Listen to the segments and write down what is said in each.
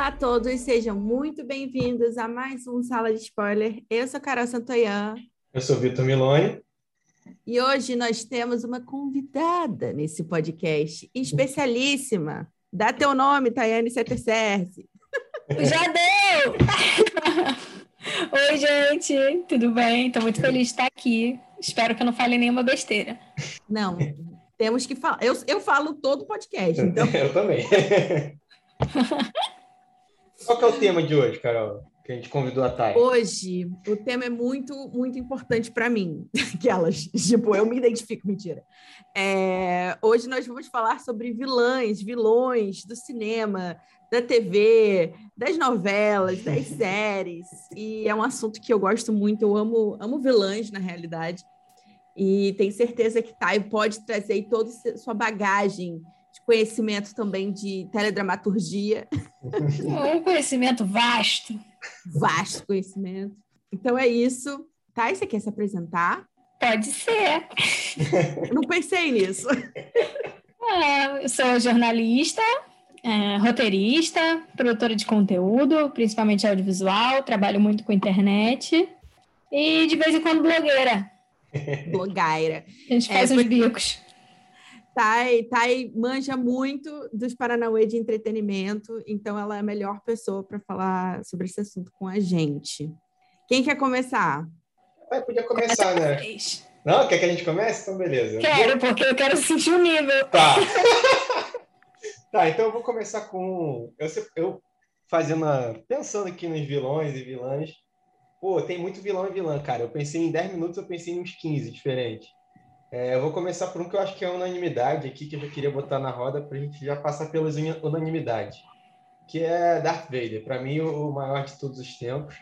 Olá a todos, sejam muito bem-vindos a mais um Sala de Spoiler. Eu sou Carol Santoyan. Eu sou Vitor Miloni. E hoje nós temos uma convidada nesse podcast, especialíssima. Dá teu nome, Tayane Settercerce. Já deu! Oi, gente, tudo bem? Estou muito feliz de estar aqui. Espero que eu não fale nenhuma besteira. Não, temos que falar. Eu, eu falo todo podcast, então. eu também. Qual que é o tema de hoje, Carol? Que a gente convidou a Thay. Hoje, o tema é muito, muito importante para mim. Aquelas, tipo, eu me identifico, mentira. É, hoje nós vamos falar sobre vilãs, vilões do cinema, da TV, das novelas, das séries. E é um assunto que eu gosto muito. Eu amo, amo vilãs, na realidade. E tenho certeza que Thay pode trazer toda a sua bagagem conhecimento também de teledramaturgia. Um conhecimento vasto. Vasto conhecimento. Então é isso. Thay, você quer se apresentar? Pode ser. Não pensei nisso. É, eu sou jornalista, é, roteirista, produtora de conteúdo, principalmente audiovisual, trabalho muito com internet e de vez em quando blogueira. Blogueira. A gente faz é, uns bicos. Thay, Thay manja muito dos Paranauê de entretenimento, então ela é a melhor pessoa para falar sobre esse assunto com a gente. Quem quer começar? Ah, podia começar, né? Não, quer que a gente comece? Então, beleza. Quero, porque eu quero sentir o nível. Tá. tá, então eu vou começar com. Eu, eu fazendo. A... Pensando aqui nos vilões e vilãs. Pô, tem muito vilão e vilã, cara. Eu pensei em 10 minutos, eu pensei em uns 15 diferentes. É, eu vou começar por um que eu acho que é unanimidade aqui, que eu já queria botar na roda para a gente já passar pelas unanimidade, que é Darth Vader. Para mim, o maior de todos os tempos.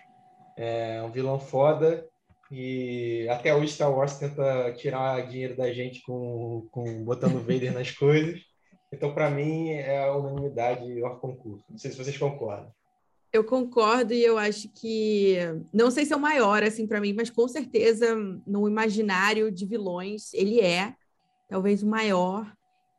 É um vilão foda e até hoje Star Wars tenta tirar dinheiro da gente com, com botando Vader nas coisas. Então, para mim, é a unanimidade o concurso. Não sei se vocês concordam. Eu concordo e eu acho que não sei se é o maior assim para mim, mas com certeza no imaginário de vilões ele é talvez o maior.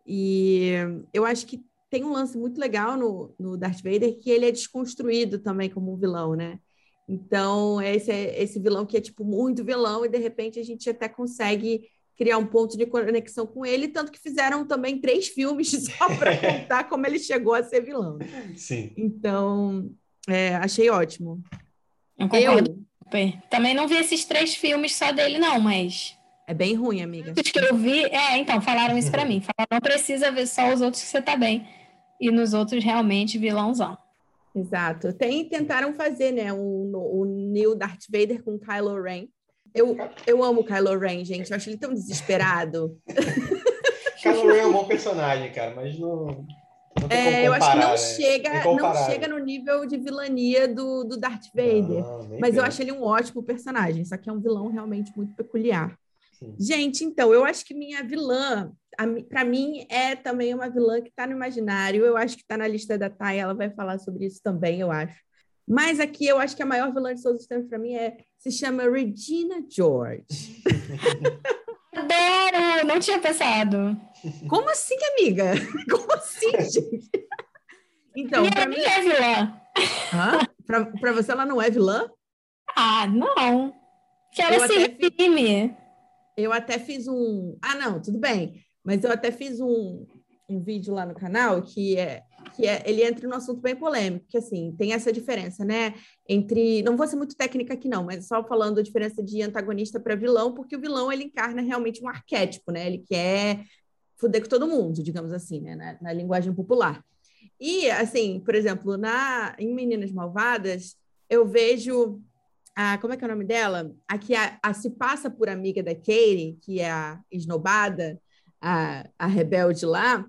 E eu acho que tem um lance muito legal no, no Darth Vader que ele é desconstruído também como um vilão, né? Então, esse é esse vilão que é tipo muito vilão e de repente a gente até consegue criar um ponto de conexão com ele, tanto que fizeram também três filmes só para contar como ele chegou a ser vilão. Sim. Então, é, achei ótimo. Eu concordo. Eu... Também não vi esses três filmes só dele, não, mas. É bem ruim, amiga. Os que eu vi, é, então, falaram isso para mim. Falaram, não precisa ver só os outros que você tá bem. E nos outros, realmente, vilãozão. Exato. Tem, tentaram fazer, né, o, o Neil Darth Vader com Kylo Ren. Eu, eu amo Kylo Ren, gente. Eu acho ele tão desesperado. Kylo Ren é um bom personagem, cara, mas não... É, eu acho que não né? chega, não chega no nível de vilania do, do Darth Vader. Não, mas eu acho ele um ótimo personagem, só que é um vilão realmente muito peculiar. Sim. Gente, então, eu acho que minha vilã, para mim, é também uma vilã que está no imaginário. Eu acho que está na lista da Thay, ela vai falar sobre isso também, eu acho. Mas aqui eu acho que a maior vilã de todos os tempos para mim é se chama Regina George. Adoro! Não tinha pensado. Como assim, amiga? Como assim, gente? Então, para mim é vilã. Para você ela não é vilã? Ah, não. Que ela eu se. Eu até fiz um. Ah, não, tudo bem. Mas eu até fiz um, um vídeo lá no canal que é que é, ele entra num assunto bem polêmico, que assim, tem essa diferença, né, entre, não vou ser muito técnica aqui não, mas só falando a diferença de antagonista para vilão, porque o vilão ele encarna realmente um arquétipo, né, ele quer fuder com todo mundo, digamos assim, né, na, na linguagem popular. E, assim, por exemplo, na, em Meninas Malvadas, eu vejo a, como é que é o nome dela? A que a, a se passa por amiga da Katie, que é a esnobada, a, a rebelde lá,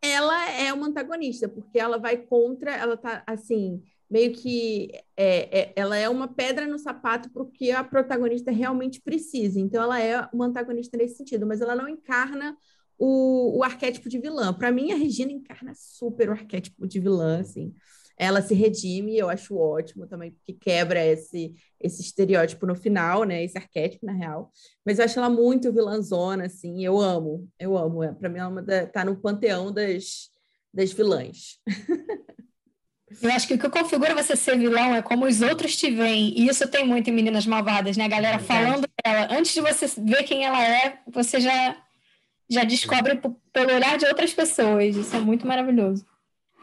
ela é uma antagonista, porque ela vai contra, ela tá assim, meio que é, é, ela é uma pedra no sapato para o que a protagonista realmente precisa. Então, ela é uma antagonista nesse sentido, mas ela não encarna o, o arquétipo de vilã. Para mim, a Regina encarna super o arquétipo de vilã, assim ela se redime, eu acho ótimo também, porque quebra esse, esse estereótipo no final, né? Esse arquétipo, na real. Mas eu acho ela muito vilãzona, assim, eu amo, eu amo. É, para mim, ela é uma da, tá no panteão das, das vilãs. Eu acho que o que configura você ser vilão é como os outros te veem. E isso tem muito em Meninas Malvadas, né? A galera falando dela. Antes de você ver quem ela é, você já, já descobre pelo olhar de outras pessoas. Isso é muito maravilhoso.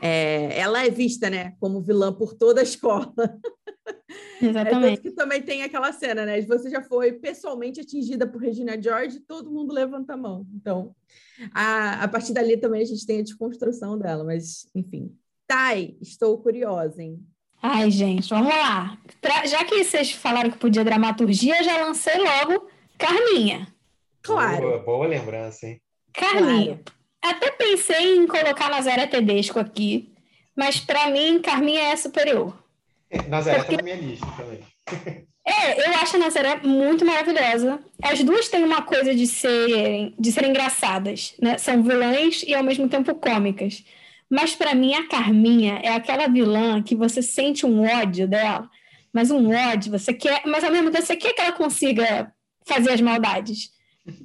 É, ela é vista, né, como vilã por toda a escola. Exatamente. É que também tem aquela cena, né? Você já foi pessoalmente atingida por Regina George, todo mundo levanta a mão. Então, a, a partir dali também a gente tem a desconstrução dela, mas enfim. Tai, estou curiosa, hein? Ai, gente, vamos lá. Pra, já que vocês falaram que podia dramaturgia, já lancei logo Carminha. Claro. Boa, boa lembrança, hein? Carminha. Claro. Até pensei em colocar Nazaré Tedesco aqui, mas para mim, Carminha é superior. Nazaré Porque... tá na minha lista também. É, eu acho a Nazaré muito maravilhosa. As duas têm uma coisa de serem, de serem engraçadas, né? São vilãs e ao mesmo tempo cômicas. Mas para mim a Carminha é aquela vilã que você sente um ódio dela, mas um ódio, você quer, mas ao mesmo tempo você quer que ela consiga fazer as maldades.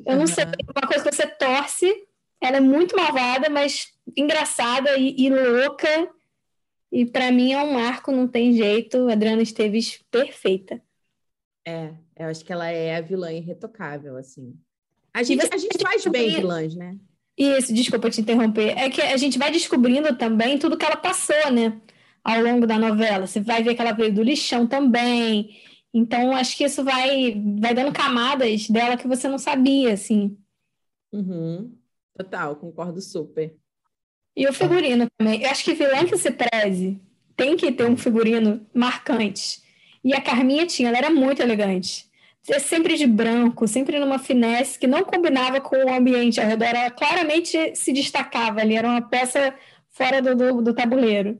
Eu não sei, uma coisa que você torce, ela é muito malvada, mas engraçada e, e louca. E para mim é um marco, não tem jeito. Adriana Esteves perfeita. É, eu acho que ela é a vilã irretocável, assim. A gente, a gente faz bem vilãs, né? Isso, desculpa te interromper. É que a gente vai descobrindo também tudo que ela passou, né? Ao longo da novela. Você vai ver que ela veio do lixão também. Então, acho que isso vai, vai dando camadas dela que você não sabia, assim. Uhum. Total, concordo super. E o figurino também. Eu acho que vilã que se preze tem que ter um figurino marcante. E a Carminha tinha, ela era muito elegante. Sempre de branco, sempre numa finesse que não combinava com o ambiente ao redor. Ela claramente se destacava ali, era uma peça fora do, do, do tabuleiro.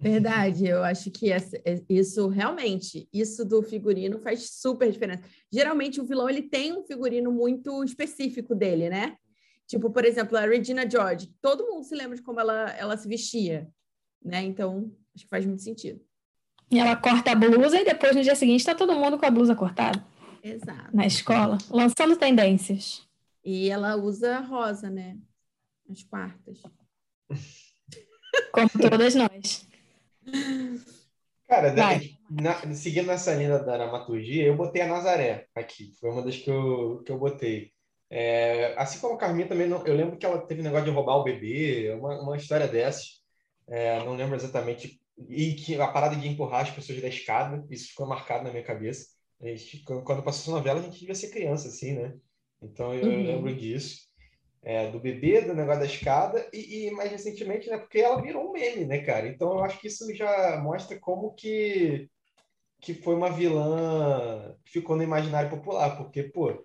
Verdade, eu acho que essa, é, isso realmente, isso do figurino faz super diferença. Geralmente o vilão ele tem um figurino muito específico dele, né? Tipo, por exemplo, a Regina George, todo mundo se lembra de como ela, ela se vestia, né? Então, acho que faz muito sentido. E ela corta a blusa e depois no dia seguinte está todo mundo com a blusa cortada. Exato. Na escola, lançando tendências. E ela usa rosa, né? As quartas. Como todas nós. Cara, na, seguindo nessa linha da dramaturgia, eu botei a Nazaré aqui. Foi uma das que eu, que eu botei. É, assim como a Carminha também, não, eu lembro que ela teve negócio de roubar o bebê, uma, uma história dessas. É, não lembro exatamente e que a parada de empurrar as pessoas da escada, isso ficou marcado na minha cabeça. Gente, quando passou essa novela, a gente devia ser criança, assim, né? Então eu, uhum. lembro disso. É, do bebê, do negócio da escada, e, e, mais recentemente, né? Porque ela virou um meme, né, cara? Então eu acho que isso já mostra como que, que foi uma vilã que ficou no imaginário popular, porque, pô,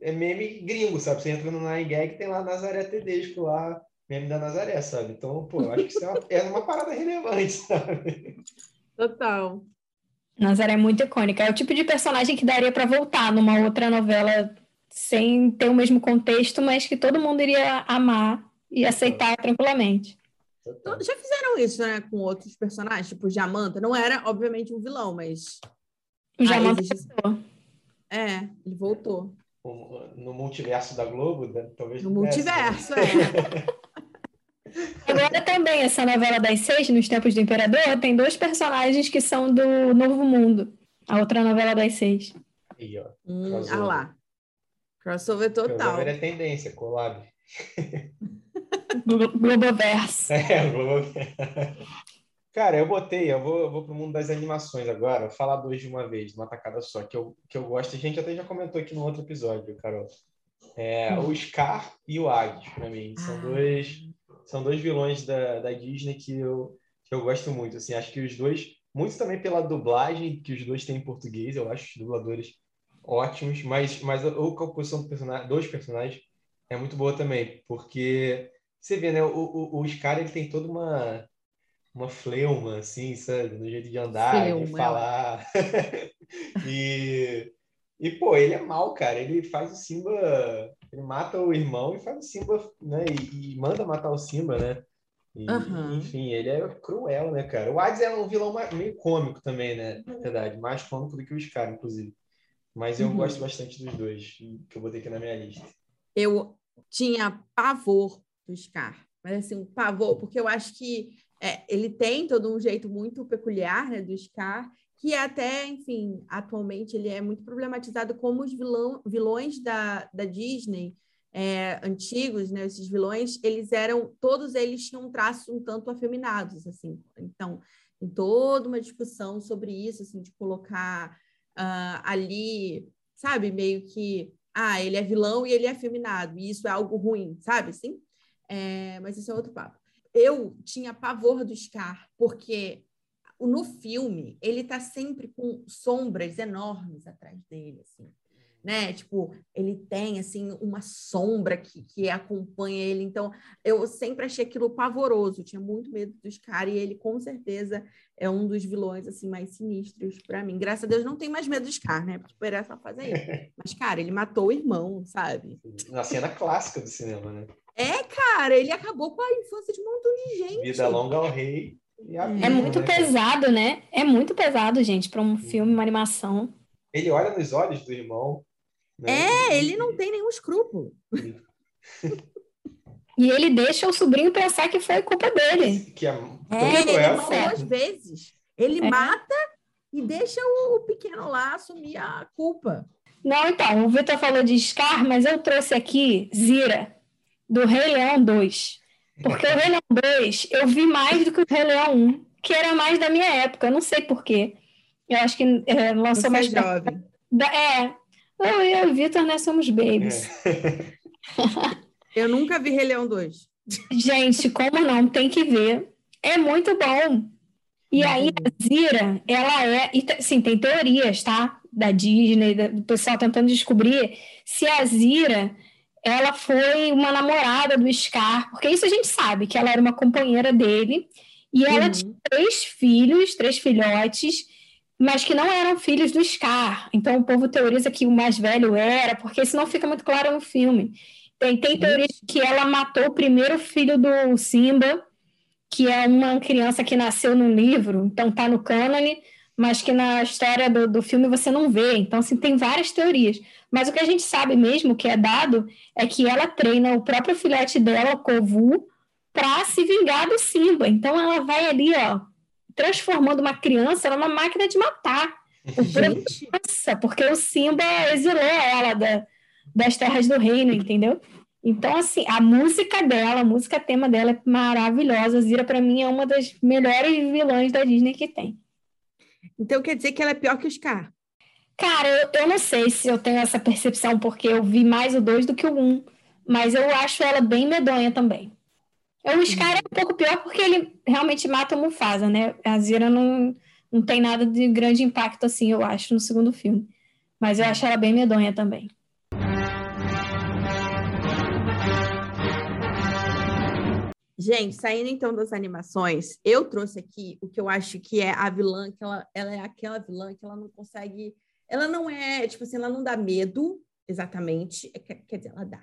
é meme gringo, sabe? Você entra no Nine Gag, tem lá Nazaré Tedesco lá, meme da Nazaré, sabe? Então, pô, eu acho que isso é uma, é uma parada relevante, sabe? Total. Nazaré é muito icônica. É o tipo de personagem que daria para voltar numa outra novela sem ter o mesmo contexto, mas que todo mundo iria amar e aceitar tranquilamente. Já fizeram isso, né, com outros personagens, tipo Jamanta. Não era, obviamente, um vilão, mas. O Jamanta existe... voltou. É, ele voltou. No multiverso da Globo, né? talvez. No multiverso, é. Agora também, essa novela das seis, nos tempos do Imperador, tem dois personagens que são do Novo Mundo. A outra novela das seis. Aí, ó. Hum, ah lá. Crossover total. Crossover é tendência, collab. Globoverso. É, Globoverso. Cara, eu botei, eu vou, eu vou pro mundo das animações agora, vou falar dois de uma vez, uma tacada só, que eu, que eu gosto, a gente até já comentou aqui no outro episódio, Carol. É, hum. O Scar e o Agnes, para mim, são ah. dois são dois vilões da, da Disney que eu, que eu gosto muito. Assim, acho que os dois, muito também pela dublagem que os dois têm em português, eu acho os dubladores ótimos, mas, mas a, a composição do personagem, dos personagens é muito boa também, porque você vê, né, o, o, o Scar ele tem toda uma uma fleuma, assim, sabe? No jeito de andar, fleuma. de falar. e, e, pô, ele é mal, cara. Ele faz o Simba ele mata o irmão e faz o Simba, né? E, e manda matar o Simba, né? E, uhum. Enfim, ele é cruel, né, cara? O Hades é um vilão meio cômico também, né? Na verdade, mais cômico do que o Scar, inclusive. Mas eu uhum. gosto bastante dos dois, que eu botei aqui na minha lista. Eu tinha pavor do Scar. Mas assim, um pavor, porque eu acho que é, ele tem todo um jeito muito peculiar, né, do Scar, que até, enfim, atualmente ele é muito problematizado como os vilão, vilões da, da Disney é, antigos, né, esses vilões, eles eram, todos eles tinham um traço um tanto afeminados, assim. Então, tem toda uma discussão sobre isso, assim, de colocar uh, ali, sabe, meio que, ah, ele é vilão e ele é afeminado, e isso é algo ruim, sabe, assim? É, mas isso é outro papo. Eu tinha pavor do Scar, porque no filme ele tá sempre com sombras enormes atrás dele, assim né? Tipo, ele tem, assim, uma sombra que, que acompanha ele. Então, eu sempre achei aquilo pavoroso, tinha muito medo dos caras, e ele, com certeza, é um dos vilões, assim, mais sinistros para mim. Graças a Deus, não tem mais medo dos caras, né? Por essa fase aí. Mas, cara, ele matou o irmão, sabe? Na cena clássica do cinema, né? É, cara, ele acabou com a infância de um montão de gente. Vida longa ao rei. é muito né, pesado, né? É muito pesado, gente, para um filme, uma animação. Ele olha nos olhos do irmão né? É, ele não tem nenhum escrúpulo. e ele deixa o sobrinho pensar que foi culpa dele. Que é, é ele é duas vezes. Ele é. mata e deixa o pequeno lá assumir a culpa. Não, então, o Vitor falou de Scar, mas eu trouxe aqui Zira, do Rei Leão 2. Porque o Rei Leão 2 eu vi mais do que o Rei Leão 1, que era mais da minha época, eu não sei porquê. Eu acho que é, lançou Você é mais. É jovem. Da, é, eu e o Vitor, nós somos babies. É. Eu nunca vi Rei Leão 2. Gente, como não? Tem que ver. É muito bom. E uhum. aí, a Zira, ela é. E, sim, tem teorias, tá? Da Disney, do pessoal tentando descobrir se a Zira ela foi uma namorada do Scar, porque isso a gente sabe, que ela era uma companheira dele. E ela uhum. tinha três filhos, três filhotes, mas que não eram filhos do Scar. Então o povo teoriza que o mais velho era, porque isso não fica muito claro no filme. Tem, tem teoria que ela matou o primeiro filho do Simba, que é uma criança que nasceu no livro, então tá no cânone, mas que na história do, do filme você não vê. Então, assim, tem várias teorias. Mas o que a gente sabe mesmo, que é dado, é que ela treina o próprio filhote dela, o Kovu, para se vingar do Simba. Então ela vai ali, ó, transformando uma criança numa máquina de matar. Nossa, porque o Simba exilou ela da, das terras do reino, entendeu? Então, assim, a música dela, a música tema dela é maravilhosa. Zira, para mim, é uma das melhores vilãs da Disney que tem. Então, quer dizer que ela é pior que o Scar? Cara, eu, eu não sei se eu tenho essa percepção, porque eu vi mais o 2 do que o 1, um, mas eu acho ela bem medonha também. O Scar é um pouco pior porque ele realmente mata o Mufasa, né? A Zira não, não tem nada de grande impacto assim, eu acho, no segundo filme. Mas eu acho ela bem medonha também. Gente, saindo então das animações, eu trouxe aqui o que eu acho que é a vilã, que ela, ela é aquela vilã que ela não consegue. Ela não é, tipo assim, ela não dá medo, exatamente. É, quer dizer, ela dá.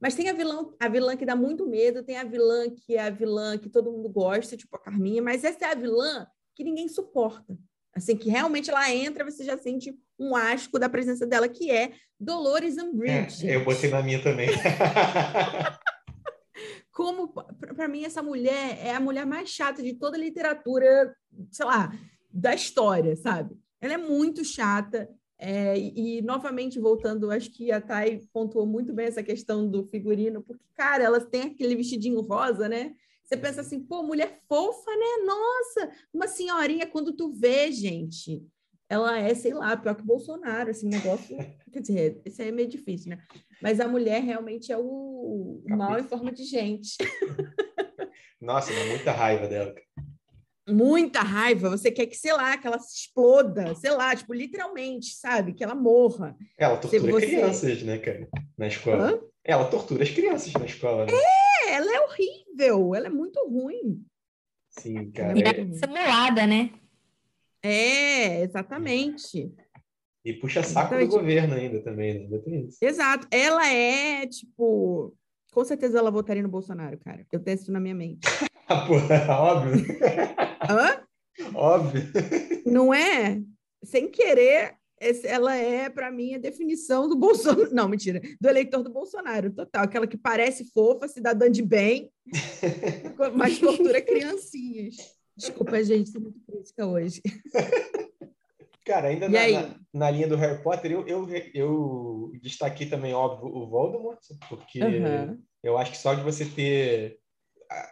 Mas tem a vilã, a vilã que dá muito medo, tem a vilã que é a vilã que todo mundo gosta, tipo a Carminha, mas essa é a vilã que ninguém suporta. Assim, que realmente ela entra, você já sente um asco da presença dela, que é Dolores Umbridge. É, eu botei na minha também. Como, para mim, essa mulher é a mulher mais chata de toda a literatura, sei lá, da história, sabe? Ela é muito chata, é, e, novamente, voltando, acho que a Thay pontuou muito bem essa questão do figurino, porque, cara, elas têm aquele vestidinho rosa, né? Você pensa assim, pô, mulher fofa, né? Nossa, uma senhorinha, quando tu vê, gente, ela é, sei lá, pior que Bolsonaro, assim, negócio. Quer dizer, isso aí é meio difícil, né? Mas a mulher realmente é o, o mal em forma de gente. Nossa, dá muita raiva dela muita raiva, você quer que, sei lá, que ela se exploda, sei lá, tipo, literalmente, sabe? Que ela morra. Ela tortura você... crianças, né, cara? Na escola. Hã? Ela tortura as crianças na escola, né? É, ela é horrível, ela é muito ruim. Sim, cara. E é simulada, né? É, exatamente. E puxa saco então, do governo ainda também, né? Ainda tem isso. Exato. Ela é, tipo, com certeza ela votaria no Bolsonaro, cara. Eu tenho isso na minha mente. Porra, óbvio. Hã? Óbvio. Não é? Sem querer, ela é, para mim, a definição do Bolsonaro. Não, mentira, do eleitor do Bolsonaro, total. Aquela que parece fofa, cidadã de bem, mas tortura criancinhas. Desculpa, gente, sou muito crítica hoje. Cara, ainda na, na, na, linha do Harry Potter, eu, eu, eu destaquei também, óbvio, o Voldemort, porque uhum. eu acho que só de você ter.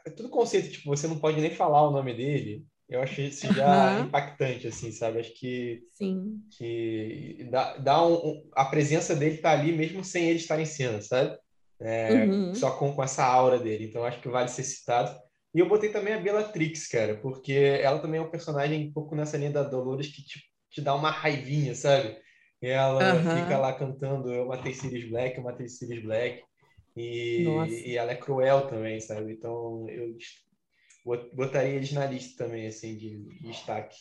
É tudo conceito, tipo, você não pode nem falar o nome dele. Eu achei isso já uhum. impactante, assim, sabe? Acho que. Sim. Que dá, dá um, um, a presença dele tá ali mesmo sem ele estar em cena, sabe? É, uhum. Só com, com essa aura dele. Então acho que vale ser citado. E eu botei também a Bellatrix, cara, porque ela também é um personagem um pouco nessa linha da Dolores que te, te dá uma raivinha, sabe? E ela uhum. fica lá cantando Eu matei Sirius Black, eu matei Sirius Black. E, e ela é cruel também, sabe? Então eu botaria eles na lista também, assim, de, de destaque.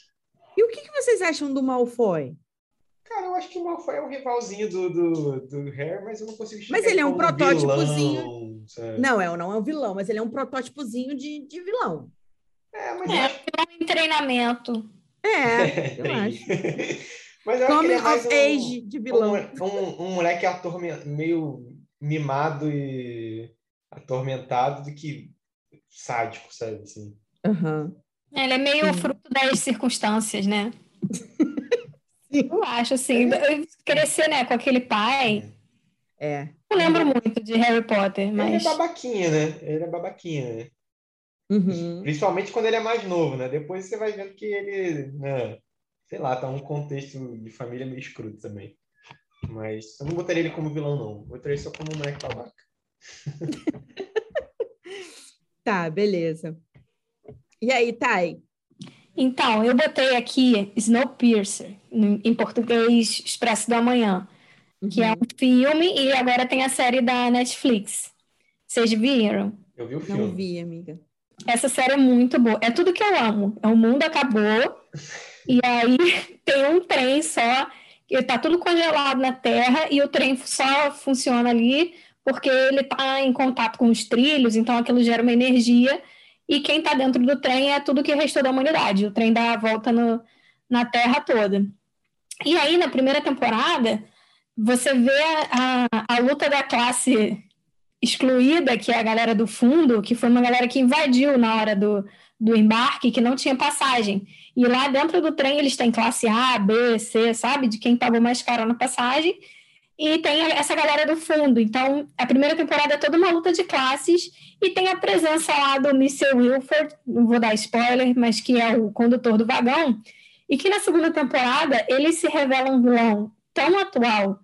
E o que, que vocês acham do Malfoy? Cara, eu acho que o Malfoy é um rivalzinho do, do, do Harry, mas eu não consigo Mas ele é um protótipozinho. Vilão, não, é, não é um vilão, mas ele é um protótipozinho de, de vilão. É, mas é, acho... em treinamento. É, eu acho. mas eu Coming acho que of é um, age de vilão. Um, um, um moleque atorment... meio mimado e atormentado do que sádico, sabe? Assim. Uhum. Ele é meio Sim. fruto das circunstâncias, né? Eu acho, assim, crescer, né, com aquele pai. É. Eu lembro muito de Harry Potter, mas... Ele é babaquinha, né? Ele é babaquinha, né? Uhum. Principalmente quando ele é mais novo, né? Depois você vai vendo que ele, né? sei lá, tá um contexto de família meio escroto também. Mas eu não botaria ele como vilão, não. Botaria ele só como um moleque babaca. tá, beleza. E aí, Thay? Então, eu botei aqui Snowpiercer, em português Expresso do Amanhã, uhum. que é uhum. um filme e agora tem a série da Netflix. Vocês viram? Eu vi o filme. Não vi, amiga. Essa série é muito boa. É tudo que eu amo. O mundo acabou e aí tem um trem só, que tá tudo congelado na Terra e o trem só funciona ali porque ele está em contato com os trilhos, então aquilo gera uma energia e quem está dentro do trem é tudo que restou da humanidade. O trem dá a volta no, na Terra toda. E aí, na primeira temporada, você vê a, a luta da classe excluída, que é a galera do fundo, que foi uma galera que invadiu na hora do, do embarque, que não tinha passagem. E lá dentro do trem eles têm classe A, B, C, sabe? De quem pagou mais caro na passagem e tem essa galera do fundo. Então, a primeira temporada é toda uma luta de classes e tem a presença lá do Mr. Wilford, não vou dar spoiler, mas que é o condutor do vagão, e que na segunda temporada ele se revela um vilão tão atual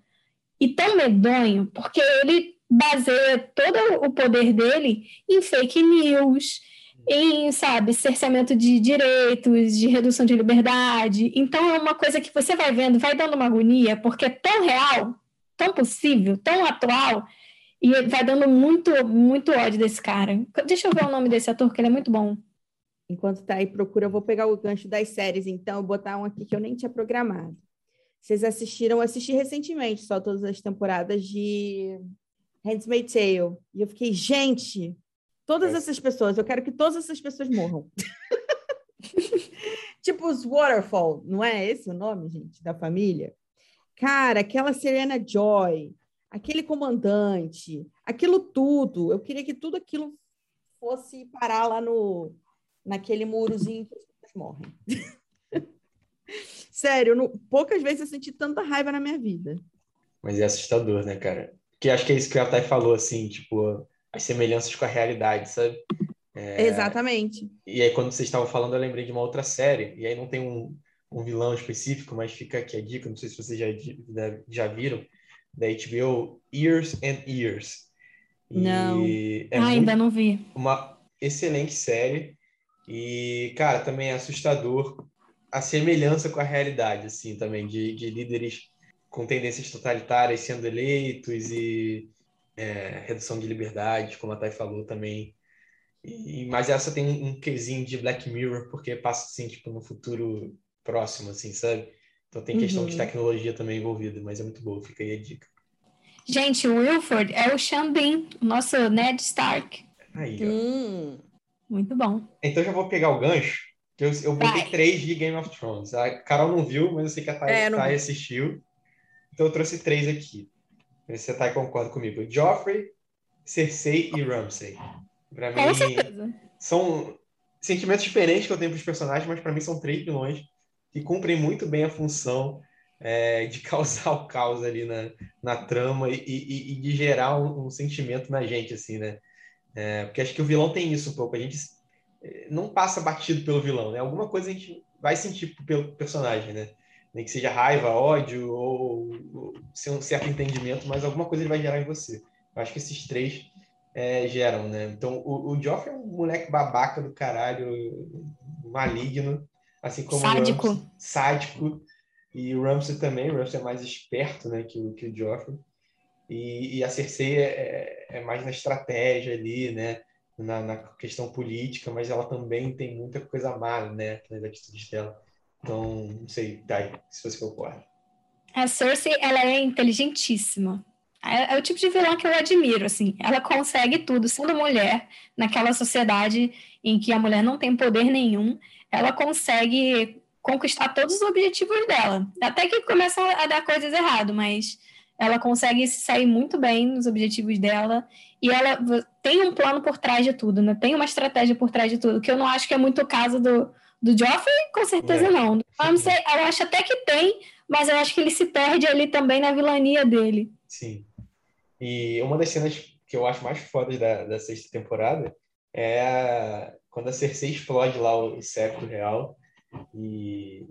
e tão medonho, porque ele baseia todo o poder dele em fake news, em, sabe, cerceamento de direitos, de redução de liberdade. Então é uma coisa que você vai vendo, vai dando uma agonia, porque é tão real tão possível, tão atual, e vai dando muito, muito ódio desse cara. Deixa eu ver o nome desse ator, que ele é muito bom. Enquanto tá aí procura, eu vou pegar o gancho das séries, então, botar um aqui que eu nem tinha programado. Vocês assistiram, assisti recentemente só todas as temporadas de Handmaid's Tale. E eu fiquei, gente, todas é. essas pessoas, eu quero que todas essas pessoas morram. tipo os Waterfall, não é esse o nome, gente, da família? Cara, aquela Serena Joy, aquele comandante, aquilo tudo, eu queria que tudo aquilo fosse parar lá no naquele murozinho que as pessoas morrem. Sério, não, poucas vezes eu senti tanta raiva na minha vida. Mas é assustador, né, cara? Que acho que é isso que a Thay falou, assim, tipo, as semelhanças com a realidade, sabe? É... Exatamente. E aí, quando vocês estavam falando, eu lembrei de uma outra série, e aí não tem um, um vilão específico, mas fica aqui a dica, não sei se vocês já, já viram, da HBO, Years and Years. Não, é ah, ainda não vi. Uma excelente série e, cara, também é assustador a semelhança com a realidade, assim, também, de, de líderes com tendências totalitárias sendo eleitos e é, redução de liberdade, como a Thay falou também. E, mas essa tem um, um quesinho de Black Mirror, porque passa, assim, tipo, no futuro próximo, assim, sabe? Então tem questão uhum. de tecnologia também envolvida, mas é muito boa, fica aí a dica. Gente, o Wilford é o Xambin, nosso Ned Stark. Aí, hum. Muito bom. Então já vou pegar o gancho Eu, eu botei três de Game of Thrones. A Carol não viu, mas eu sei que a Thay, é, Thay assistiu. Então eu trouxe três aqui. A Thay concorda comigo. Joffrey, Cersei e Ramsay. Pra mim, são sentimentos diferentes que eu tenho para os personagens, mas para mim são três vilões que cumprem muito bem a função é, de causar o caos ali na, na trama e, e, e de gerar um, um, sentimento na gente, assim, né? É, porque acho que o vilão tem isso um pouco. A gente não passa batido pelo vilão, né? Alguma coisa a gente vai sentir pelo personagem, né? Nem que seja raiva, ódio ou, ou um certo entendimento, mas alguma coisa ele vai gerar em você. Eu acho que esses três é, geram, né? Então, o, o Joff é um moleque babaca do caralho, maligno, assim como sádico. o Ramsey, sádico. E o Ramsey também, o Ramsey é mais esperto, né, que o, que o Joffrey. E, e a Cersei é, é, é mais na estratégia ali, né? na, na, questão política, mas ela também tem muita coisa má, né, nas atitudes dela. Então, não sei, Dai, se você concorda. A Cersei, ela é inteligentíssima. É, é, o tipo de vilã que eu admiro, assim. Ela consegue tudo, sendo mulher, naquela sociedade em que a mulher não tem poder nenhum, ela consegue conquistar todos os objetivos dela. Até que começam a dar coisas errado, mas ela consegue sair muito bem nos objetivos dela e ela tem um plano por trás de tudo, né? Tem uma estratégia por trás de tudo, que eu não acho que é muito o caso do, do Joffrey, com certeza é. não. Sei, eu acho até que tem, mas eu acho que ele se perde ali também na vilania dele. Sim. E uma das cenas que eu acho mais fodas da, da sexta temporada é a, quando a Cersei explode lá o, o septo real e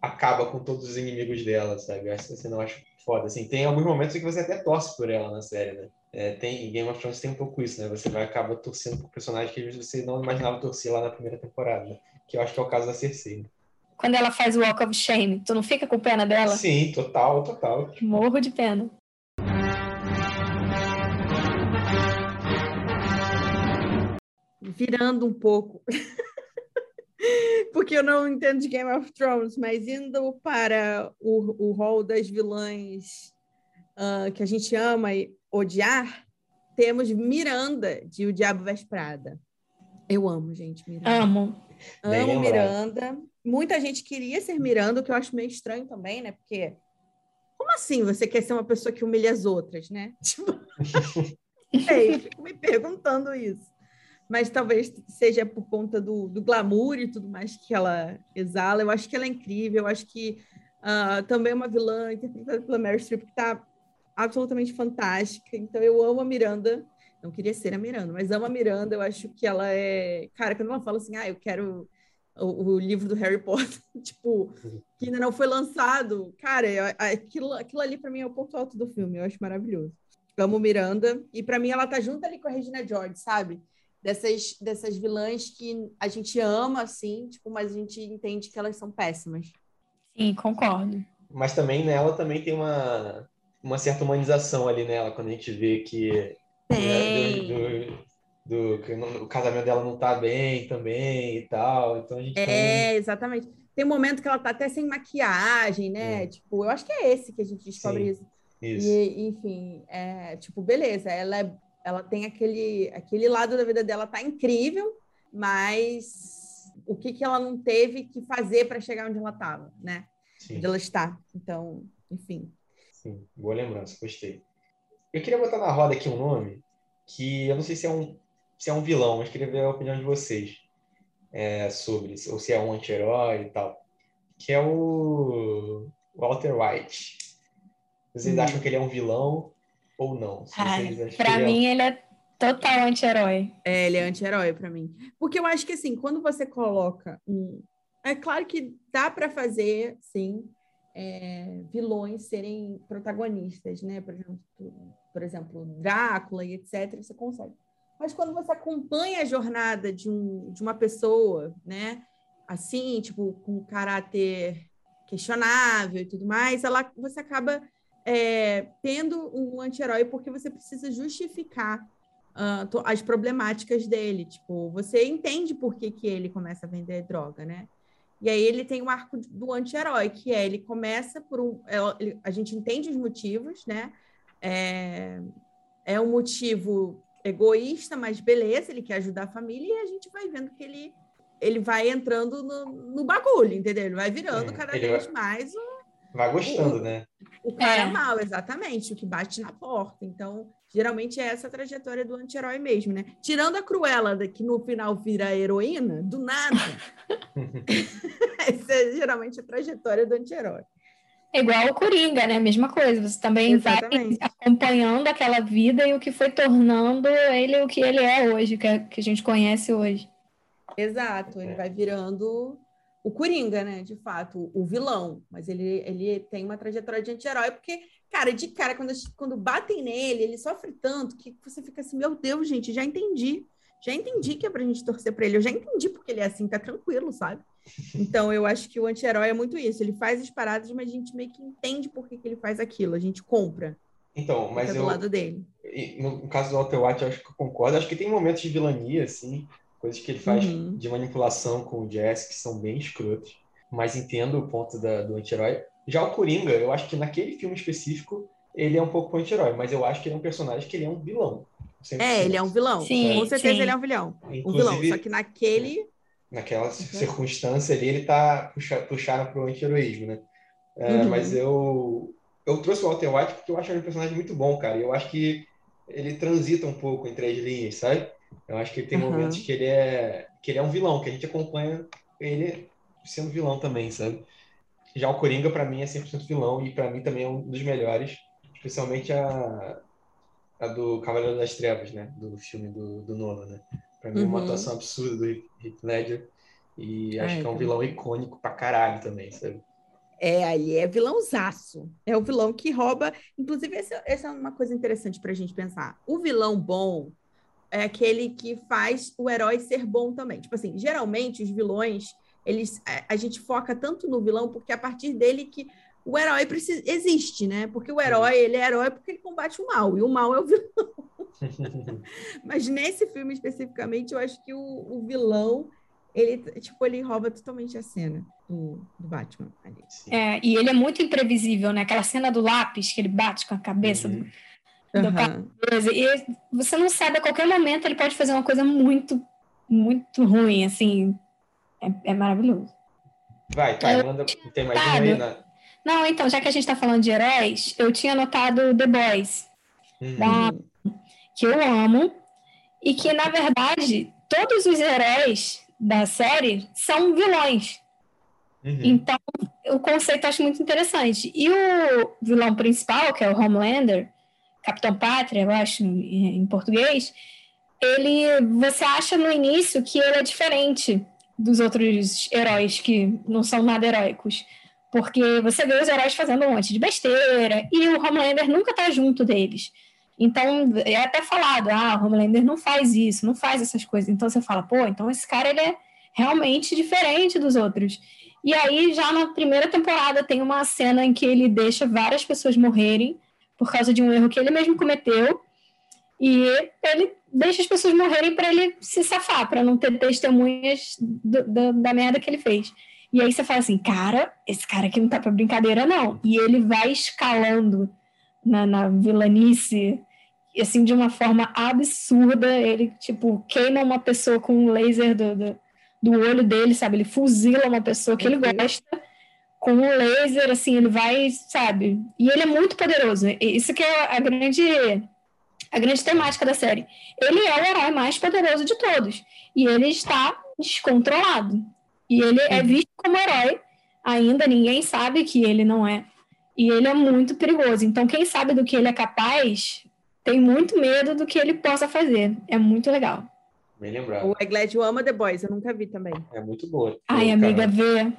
acaba com todos os inimigos dela, sabe? Eu acho foda, assim. Tem alguns momentos que você até torce por ela na série, né? É, tem, Game of Thrones tem um pouco isso, né? Você vai acaba torcendo por personagens que você não imaginava torcer lá na primeira temporada, né? Que eu acho que é o caso da Cersei. Quando ela faz o Walk of Shame, tu não fica com pena dela? Sim, total, total. Morro de pena. Virando um pouco. porque eu não entendo de Game of Thrones, mas indo para o, o rol das vilãs uh, que a gente ama e odiar, temos Miranda, de O Diabo Veste Prada. Eu amo, gente, Miranda. Amo. Amo Miranda. Muita gente queria ser Miranda, o que eu acho meio estranho também, né? Porque como assim você quer ser uma pessoa que humilha as outras, né? Tipo... Ei, fico me perguntando isso mas talvez seja por conta do, do glamour e tudo mais que ela exala. Eu acho que ela é incrível, eu acho que uh, também é uma vilã interpretada pela Mary Streep que está absolutamente fantástica. Então eu amo a Miranda. Não queria ser a Miranda, mas amo a Miranda. Eu acho que ela é. Cara, quando ela fala assim, ah, eu quero o, o livro do Harry Potter, tipo, que ainda não foi lançado. Cara, aquilo, aquilo ali para mim é o ponto alto do filme. Eu acho maravilhoso. Amo Miranda. E para mim ela tá junto ali com a Regina George, sabe? dessas, dessas vilãs que a gente ama, assim, tipo, mas a gente entende que elas são péssimas. Sim, concordo. Mas também nela também tem uma, uma certa humanização ali nela, quando a gente vê que né, do, do, do, o casamento dela não tá bem também e tal. Então a gente É, tem... exatamente. Tem um momento que ela tá até sem maquiagem, né? É. Tipo, eu acho que é esse que a gente descobre Sim, isso. isso. E, enfim, é, tipo, beleza, ela é ela tem aquele, aquele lado da vida dela tá incrível, mas o que, que ela não teve que fazer para chegar onde ela estava, né? Sim. Onde ela está. Então, enfim. Sim, boa lembrança, gostei. Eu queria botar na roda aqui um nome que eu não sei se é um, se é um vilão, mas queria ver a opinião de vocês é, sobre, ou se é um anti-herói e tal, que é o Walter White. Vocês hum. acham que ele é um vilão ou não? Para mim, ele é total anti-herói. É, ele é anti-herói para mim. Porque eu acho que, assim, quando você coloca um. É claro que dá para fazer, sim, é, vilões serem protagonistas, né? Por exemplo, por exemplo, Drácula e etc. Você consegue. Mas quando você acompanha a jornada de, um, de uma pessoa, né? Assim, tipo, com caráter questionável e tudo mais, ela, você acaba é, tendo um anti-herói porque você precisa justificar uh, as problemáticas dele. Tipo, você entende por que, que ele começa a vender droga, né? E aí ele tem o arco do anti-herói, que é ele começa por um. É, a gente entende os motivos, né? É, é um motivo egoísta, mas beleza, ele quer ajudar a família, e a gente vai vendo que ele ele vai entrando no, no bagulho, entendeu? Ele vai virando É, cada vez vai- mais o, Vai gostando, né? o cara É. mal, exatamente, o que bate na porta. Então, geralmente é essa a trajetória do anti-herói mesmo, né? Tirando a Cruella, que no final vira heroína, do nada. essa é geralmente a trajetória do anti-herói. É igual o Coringa, né? Mesma coisa. Você também Exatamente. vai acompanhando aquela vida e o que foi tornando ele o que ele é hoje, que, é- que a gente conhece hoje. Exato, ele vai virando o Coringa, né? De fato, o vilão. Mas ele, ele tem uma trajetória de anti-herói, porque, cara, de cara, quando, quando batem nele, ele sofre tanto que você fica assim, meu Deus, gente, já entendi. Já entendi que é pra gente torcer pra ele. Eu já entendi porque ele é assim, tá tranquilo, sabe? Então, eu acho que o anti-herói é muito isso. Ele faz as paradas, mas a gente meio que entende por que, que ele faz aquilo. A gente compra. Então, mas eu, do lado dele. e no no caso do Walter White, eu acho que eu concordo. Acho que tem momentos de vilania, assim, coisas que ele faz Uhum. de manipulação com o Jess que são bem escrotos. Mas entendo o ponto da- do anti-herói. Já o Coringa, eu acho que naquele filme específico, ele é um pouco anti-herói, mas eu acho que ele é um personagem que ele é um vilão. 100%. É, ele é um vilão. Sim, Com certeza sim. ele é um vilão. Um Inclusive, vilão. Só que naquele. naquela circunstância ali, ele tá puxa, puxaram pro anti-heroísmo, né? É, Uhum. Mas eu eu trouxe o Walter White porque eu acho ele um personagem muito bom, cara. E eu acho que ele transita um pouco entre as linhas, sabe? Eu acho que ele tem Uhum. momentos que ele é que ele é um vilão, que a gente acompanha ele sendo vilão também, sabe? Já o Coringa pra mim é 100% vilão e pra mim também é um dos melhores, especialmente a a do Cavaleiro das Trevas, né? Do filme do, do Nolan, né? Pra mim é uma Uhum. atuação absurda do Heath Ledger e acho É, que é um vilão icônico pra caralho também, sabe? É, aí é vilãozaço. É o vilão que rouba. Inclusive, essa, essa é uma coisa interessante para a gente pensar. O vilão bom é aquele que faz o herói ser bom também. Tipo assim, geralmente os vilões, eles, a, a gente foca tanto no vilão porque é a partir dele que o herói precisa, existe, né? Porque o herói, ele é herói porque ele combate o mal, e o mal é o vilão. Mas nesse filme especificamente, eu acho que o, o vilão, ele, tipo, ele rouba totalmente a cena do, do Batman ali. É, e ele é muito imprevisível, né? Aquela cena do lápis que ele bate com a cabeça do, Uhum. do Aham. Beleza, E você não sabe, a qualquer momento ele pode fazer uma coisa muito, muito ruim, assim. É, é maravilhoso. Vai, tá, Eu manda. Tem mais um aí na. Não, então, já que a gente está falando de heróis, eu tinha anotado The Boys, Uhum. da- que eu amo, e que, na verdade, todos os heróis da série são vilões. Uhum. Então, o conceito eu acho muito interessante. E o vilão principal, que é o Homelander, Capitão Pátria, eu acho, em em português, ele, você acha no início que ele é diferente dos outros heróis que não são nada heróicos. Porque você vê os heróis fazendo um monte de besteira e o Homelander nunca tá junto deles. Então, é até falado, ah, o Homelander não faz isso, não faz essas coisas. Então você fala, pô, então esse cara ele é realmente diferente dos outros. E aí, já na primeira temporada, tem uma cena em que ele deixa várias pessoas morrerem por causa de um erro que ele mesmo cometeu. E ele deixa as pessoas morrerem para ele se safar, para não ter testemunhas do- do- da merda que ele fez. E aí você fala assim, cara, esse cara aqui não tá pra brincadeira, não. E ele vai escalando na, na vilanice, assim, de uma forma absurda. Ele, tipo, queima uma pessoa com um laser do, do, do olho dele, sabe? Ele fuzila uma pessoa que ele Uhum. gosta com um laser, assim, ele vai, sabe? E ele é muito poderoso. Isso que é a grande, a grande temática da série. Ele é o herói mais poderoso de todos. E ele está descontrolado. E ele é Uhum. visto como herói. Ainda ninguém sabe que ele não é. E ele é muito perigoso. Então, quem sabe do que ele é capaz tem muito medo do que ele possa fazer. É muito legal. Bem lembrado. O Eglédio ama The Boys, eu nunca vi também. É muito boa. Ai, Pô, amiga, cara, vê.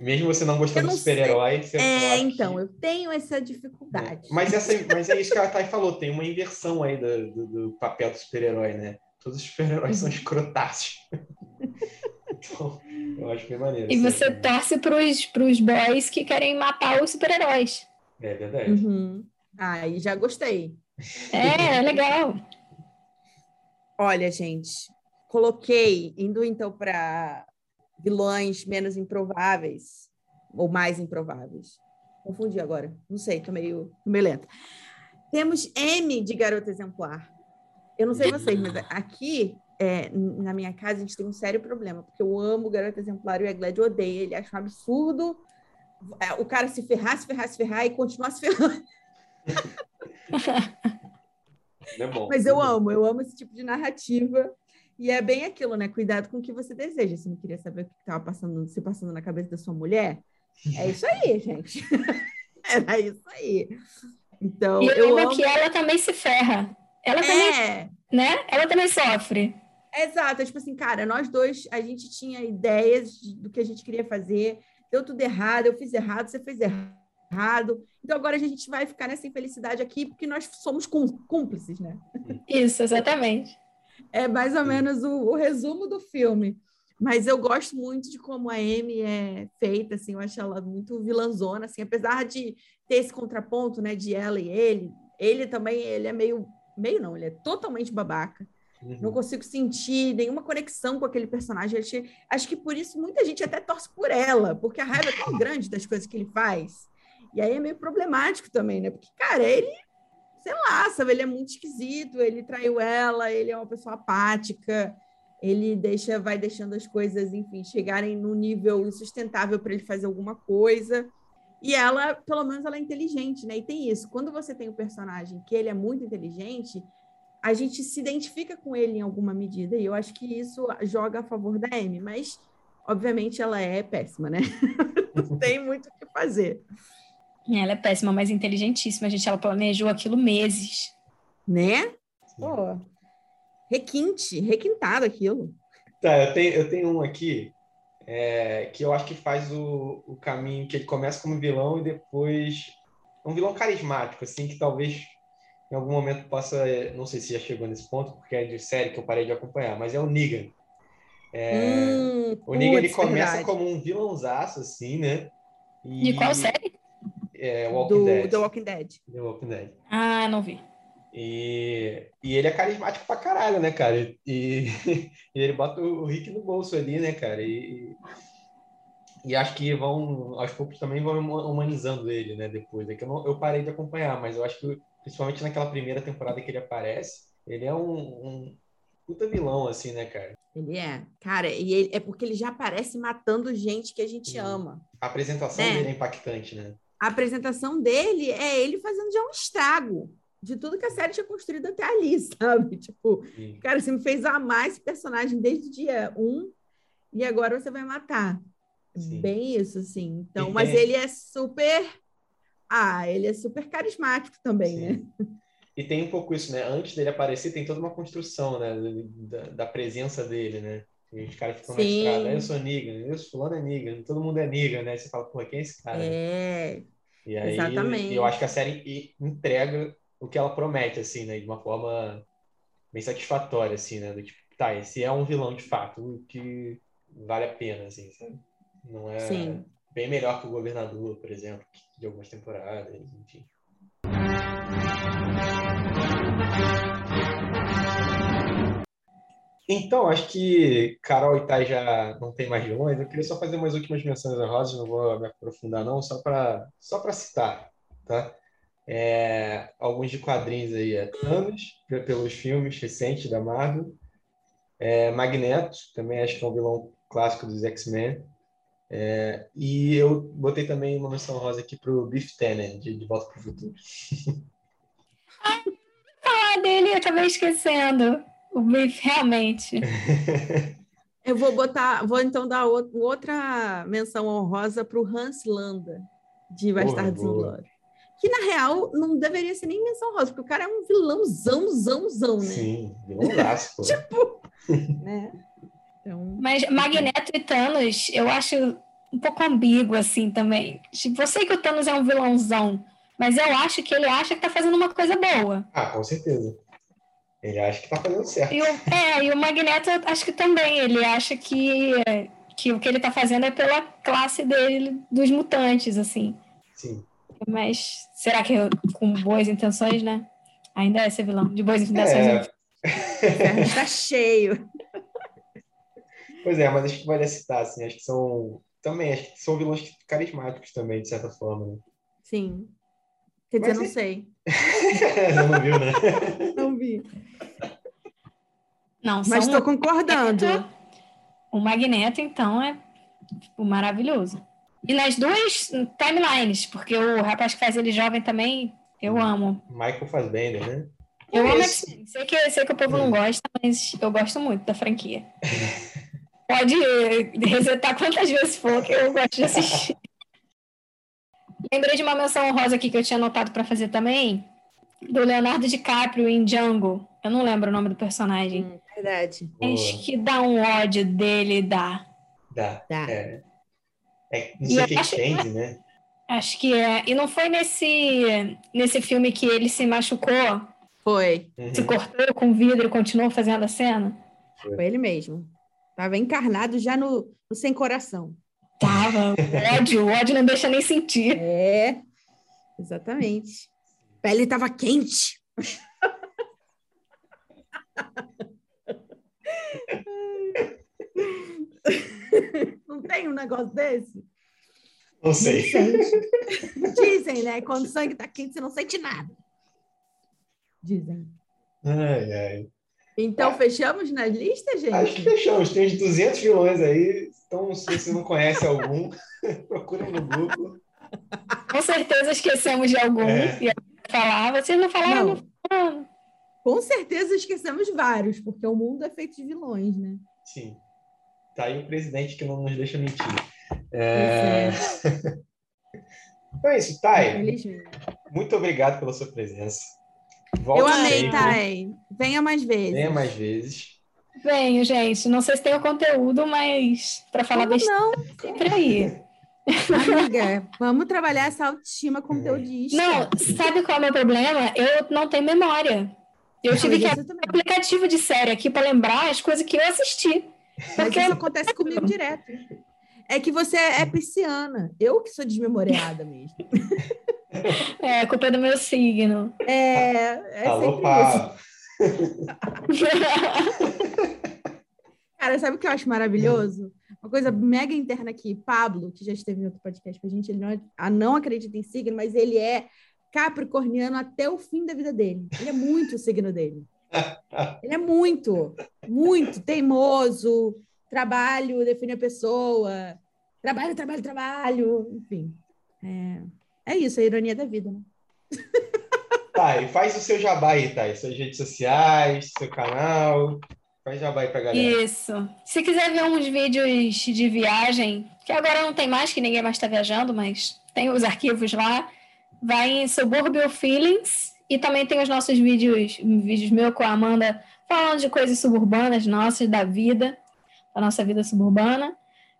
mesmo você não gostando Eu não de super-herói, você eu É, então, que- eu tenho essa dificuldade. Mas, essa, mas é isso que a Thay falou, tem uma inversão aí do, do, do papel do super-herói, né? Todos os super-heróis são escrotaços. Então, eu acho bem maneiro. E aí você também. torce pros, pros boys que querem matar os super-heróis. É verdade. Uhum. Aí já gostei. É, é legal. Olha, gente, coloquei, indo então para vilões menos improváveis, ou mais improváveis. Confundi agora, não sei, tô meio, tô meio lenta. Temos M de garota exemplar. Eu não sei vocês, mas aqui é, na minha casa, a gente tem um sério problema, porque eu amo o Garoto Exemplar e o Egled odeia. Ele acha um absurdo é, o cara se ferrar, se ferrar, se ferrar e continuar se ferrando. É bom, Mas eu amo, eu amo esse tipo de narrativa. E é bem aquilo, né? Cuidado com o que você deseja. Você não queria saber o que estava passando, se passando na cabeça da sua mulher? É isso aí, gente. Era isso aí. Então, e eu amo que ela também se ferra. Ela também, é. né? Ela também sofre. Exato, é tipo assim, cara, nós dois, a gente tinha ideias do que a gente queria fazer, deu tudo errado, eu fiz errado, você fez errado. Então agora a gente vai ficar nessa infelicidade aqui porque nós somos cúmplices, né? Isso, exatamente. É mais ou menos o, o resumo do filme. Mas eu gosto muito de como a Amy é feita, assim, eu acho ela muito vilãzona, assim, apesar de ter esse contraponto, né, de ela e ele, ele também, ele é meio, meio não, ele é totalmente babaca. Uhum. Não consigo sentir nenhuma conexão com aquele personagem. Acho, acho que por isso muita gente até torce por ela, porque a raiva é tão grande das coisas que ele faz. E aí é meio problemático também, né? Porque, cara, ele, sei lá, sabe, ele é muito esquisito, ele traiu ela, ele é uma pessoa apática, ele deixa, vai deixando as coisas, enfim, chegarem num nível insustentável para ele fazer alguma coisa. E ela, pelo menos, ela é inteligente, né? E tem isso. Quando você tem um personagem que ele é muito inteligente, a gente se identifica com ele em alguma medida, e eu acho que isso joga a favor da Amy, mas obviamente ela é péssima, né? Não tem muito o que fazer. Ela é péssima, mas inteligentíssima, a gente. Ela planejou aquilo meses. Né? Pô, requinte, requintado aquilo. Tá, eu tenho, eu tenho um aqui é, que eu acho que faz o, o caminho que ele começa como vilão e depois um vilão carismático, assim, que talvez em algum momento possa, não sei se já chegou nesse ponto, porque é de série que eu parei de acompanhar, mas é o Negan. É, hum, o Negan ele começa verdade. como um vilãozaço, assim, né? E, de qual série? É, Walking Do, Dead. The Walking Dead. The Walking Dead. Ah, não vi. E, e ele é carismático pra caralho, né, cara? E, e ele bota o Rick no bolso ali, né, cara? E, e acho que vão, aos poucos também vão humanizando ele, né, depois. É que eu, não, eu parei de acompanhar, mas eu acho que principalmente naquela primeira temporada que ele aparece, ele é um, um puta vilão, assim, né, cara? Ele é. Cara, e ele, é porque ele já aparece matando gente que a gente Sim. ama. A apresentação né? dele é impactante, né? A apresentação dele é ele fazendo já um estrago de tudo que a série tinha construído até ali, sabe? Tipo, Sim. cara, você me fez amar esse personagem desde o dia um e agora você vai matar. Sim. Bem isso, assim. Então, mas ele é super ah, ele é super carismático também, Sim. né? E tem um pouco isso, né? Antes dele aparecer, tem toda uma construção, né? Da, da presença dele, né? Os caras ficam Sim. na estrada, eu sou Negan, eu sou fulano é Negan, todo mundo é Negan, né? Você fala, pô, quem é esse cara? É, e aí, exatamente. eu acho que a série entrega o que ela promete, assim, né? De uma forma bem satisfatória, assim, né? Do tipo, tá, esse é um vilão de fato, que vale a pena, assim, sabe? Não é... Sim bem melhor que o governador, por exemplo, de algumas temporadas, enfim. Então, acho que Carol e Thay já não tem mais vilões. Eu queria só fazer umas últimas menções honrosas, não vou me aprofundar não, só para só citar, tá? É, alguns de quadrinhos aí, é Thanos, pelos filmes recentes da Marvel, é, Magneto, também acho que é um vilão clássico dos X-Men, é, e eu botei também uma menção rosa aqui pro Biff Tannen, de, de Volta para o Futuro. ah, dele, eu acabei esquecendo. O Biff, realmente. eu vou botar, vou então dar outra menção honrosa pro Hans Landa, de Bastardos Inglórios. Que, na real, não deveria ser nem menção rosa, porque o cara é um vilãozão, zão, zão, né? Sim, vilãozaço. tipo, né? Então... Mas Magneto e Thanos, eu acho um pouco ambíguo, assim, também. Tipo, eu sei que o Thanos é um vilãozão, mas eu acho que ele acha que tá fazendo uma coisa boa. Ah, com certeza. Ele acha que tá fazendo certo. E o, é, e o Magneto, acho que também. Ele acha que, que o que ele tá fazendo é pela classe dele, dos mutantes, assim. Sim. Mas será que com boas intenções, né? Ainda é ser vilão. De boas intenções. É. Está cheio. Pois é, mas acho que vale citar, assim, acho que são também, acho que são vilões carismáticos também, de certa forma. Né? Sim. Quer dizer, mas, não é... sei. não, não viu, né? não vi. Não, Mas estou concordando. O Magneto, então, é tipo, maravilhoso. E nas duas timelines, porque o rapaz que faz ele jovem também, eu amo. Michael Fassbender, né? Eu É amo. X-Men. Sei que, sei que o povo não gosta, mas eu gosto muito da franquia. Pode resetar quantas vezes for, que eu gosto de assistir. Lembrei de uma menção honrosa aqui que eu tinha anotado para fazer também, do Leonardo DiCaprio em Django. Eu não lembro o nome do personagem. Hum, verdade. Acho que dá um ódio dele, dá. Dá. Dá. É. É, não sei o que acho- entende, né? Acho que é. E não foi nesse, nesse filme que ele se machucou, Foi. Uhum. se cortou com vidro e continuou fazendo a cena? Foi ele mesmo. Tava encarnado já no, no sem coração. Tava. O ódio, o ódio não deixa nem sentir. É, exatamente. A pele tava quente. Não tem um negócio desse? Não sei. Sente. Dizem, né? Quando o sangue tá quente, você não sente nada. Dizem. Ai, ai. Então, fechamos nas listas, Acho que gente? fechamos. Tem uns 200 vilões aí. Então, se você não conhece algum, procura no Google. Com certeza esquecemos de algum. É. E falar, vocês não falaram? Não. Não. Com certeza esquecemos vários, porque o mundo é feito de vilões, né? Sim. Tá aí o presidente que não nos deixa mentir. É... então é isso, Thay. Muito obrigado pela sua presença. Volte Eu amei, sempre. Thay. Venha mais vezes. Venha mais vezes. Venho, gente. Não sei se tem o conteúdo, mas para falar Como besteira, não, sempre aí. amiga? Vamos trabalhar essa autoestima conteudista. Não, sabe qual é o meu problema? Eu não tenho memória. Eu tive que abrir um aplicativo de série aqui para lembrar as coisas que eu assisti. Mas Porque isso acontece comigo direto. É que você é pisciana. Eu que sou desmemoriada mesmo. é a culpa é do meu signo. É, é Alô. Cara, sabe o que eu acho maravilhoso? Uma coisa mega interna aqui. Pablo, que já esteve em outro podcast com a gente, ele não, ah, não acredita em signo, mas ele é capricorniano até o fim da vida dele. Ele é muito o signo dele. Ele é muito, muito teimoso. Trabalho define a pessoa. Trabalho, trabalho, trabalho. Enfim. É, é isso, a ironia da vida, né? Thay, faz o seu jabá aí, Thay. Suas redes sociais, seu canal. Faz jabá aí pra galera. Isso. Se quiser ver uns vídeos de viagem, que agora não tem mais, que ninguém mais está viajando, mas tem os arquivos lá, vai em Suburbio Feelings e também tem os nossos vídeos, vídeos meu com a Amanda falando de coisas suburbanas nossas, da vida, da nossa vida suburbana.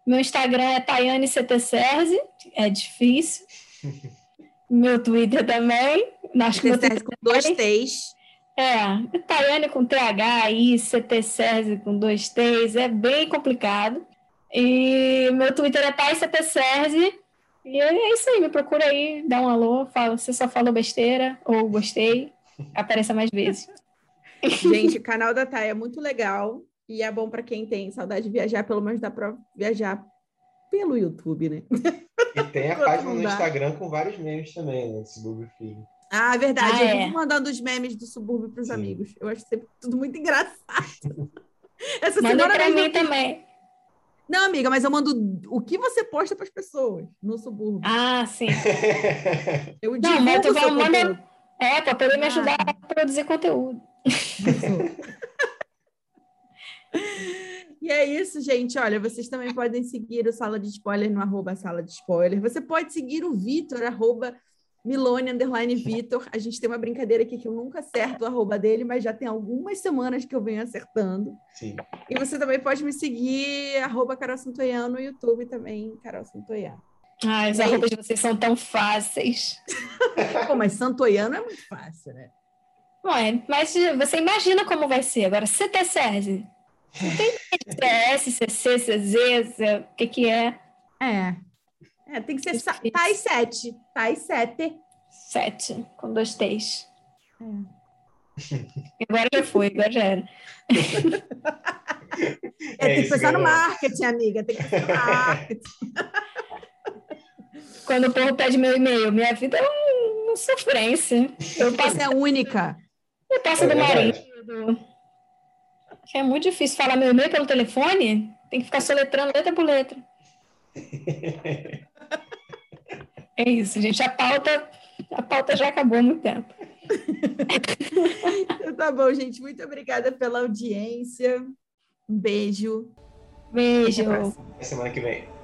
Meu Instagram é Tayane CT Serzi, é difícil. Meu Twitter também. Acho que TCS com dois T's. é, Tayane com TH, I, CT com dois T's, é bem complicado. E meu Twitter é Thay CT Serzi. E é isso aí, me procura aí, dá um alô, fala, você só falou besteira ou gostei, apareça mais vezes. Gente, o canal da Thay é muito legal e é bom para quem tem saudade de viajar, pelo menos dá para viajar pelo YouTube, né? E tem a página no. Instagram com vários memes também, né? Google Filho. Ah, é verdade. Ah, eu é. vivo mandando os memes do subúrbio para os amigos. Eu acho sempre tudo muito engraçado. Essa Manda mesmo mim eu- também. Não, amiga, mas eu mando o que você posta para as pessoas no subúrbio. Ah, sim. Eu Não, mas tu o vai mandar-. É, para poder me Ah. ajudar a produzir conteúdo. E é isso, gente. Olha, vocês também podem seguir o Sala de Spoiler no arroba Sala de Spoiler. Você pode seguir o Vitor, arroba Milone, underline Vitor. A gente tem uma brincadeira aqui que eu nunca acerto o arroba dele, mas já tem algumas semanas que eu venho acertando. Sim. E você também pode me seguir, arroba Carol Santoiano, no YouTube também, Carol Santoiano. Ai, os E aí? arrobas de vocês são tão fáceis. Pô, mas Santoiano é muito fácil, né? Bom, é, mas você imagina como vai ser. Agora, CT Tem CS, CC, CZ, o que que é? É. É, tem que ser. Tais 7. Tais 7. Sete, com dois T's. É. Agora já foi, agora já era. É, tem que isso, pensar no marketing, amiga. Tem que pensar no marketing. Quando o povo pede meu e-mail, minha vida é um- uma sofrência. Eu passo, é única. eu passo É do verdade. marido. Que é muito difícil falar meu e-mail pelo telefone. Tem que ficar soletrando letra por letra. é isso, gente. A pauta, a pauta já acabou há muito tempo. então, tá bom, gente. Muito obrigada pela audiência. Um beijo. Beijo. Até semana que vem.